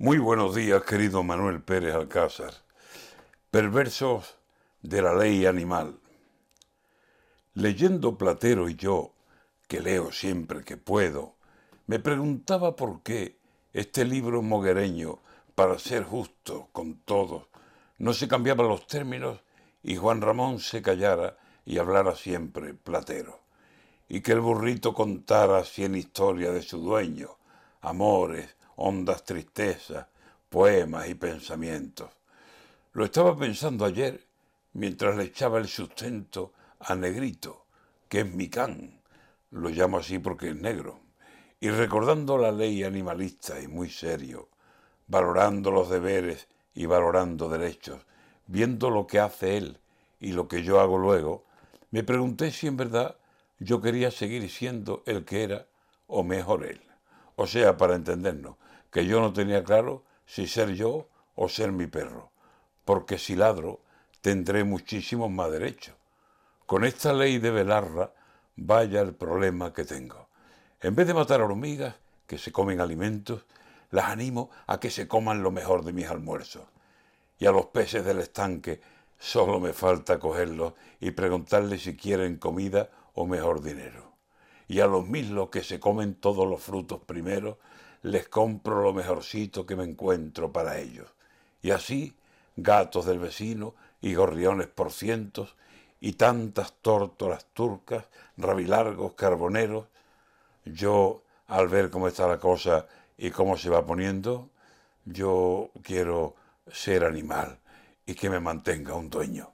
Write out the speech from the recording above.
Muy buenos días, querido Manuel Pérez Alcázar. Perversos de la ley animal. Leyendo Platero y yo, que leo siempre que puedo, me preguntaba por qué este libro moguereño, para ser justo con todos, no se cambiaban los términos y Juan Ramón se callara y hablara siempre Platero, y que el burrito contara cien historias de su dueño, amores, hondas tristezas, poemas y pensamientos. Lo estaba pensando ayer mientras le echaba el sustento a Negrito, que es mi can, lo llamo así porque es negro, y recordando la ley animalista y muy serio, valorando los deberes y valorando derechos, viendo lo que hace él y lo que yo hago luego, me pregunté si en verdad yo quería seguir siendo el que era o mejor él. O sea, para entendernos, que yo no tenía claro si ser yo o ser mi perro, porque si ladro tendré muchísimos más derechos. Con esta ley de velarra, vaya el problema que tengo. En vez de matar hormigas que se comen alimentos, las animo a que se coman lo mejor de mis almuerzos. Y a los peces del estanque solo me falta cogerlos y preguntarles si quieren comida o mejor dinero. Y a los mismos que se comen todos los frutos primero, les compro lo mejorcito que me encuentro para ellos. Y así, gatos del vecino y gorriones por cientos, y tantas tórtolas turcas, rabilargos, carboneros, yo, al ver cómo está la cosa y cómo se va poniendo, yo quiero ser animal y que me mantenga un dueño.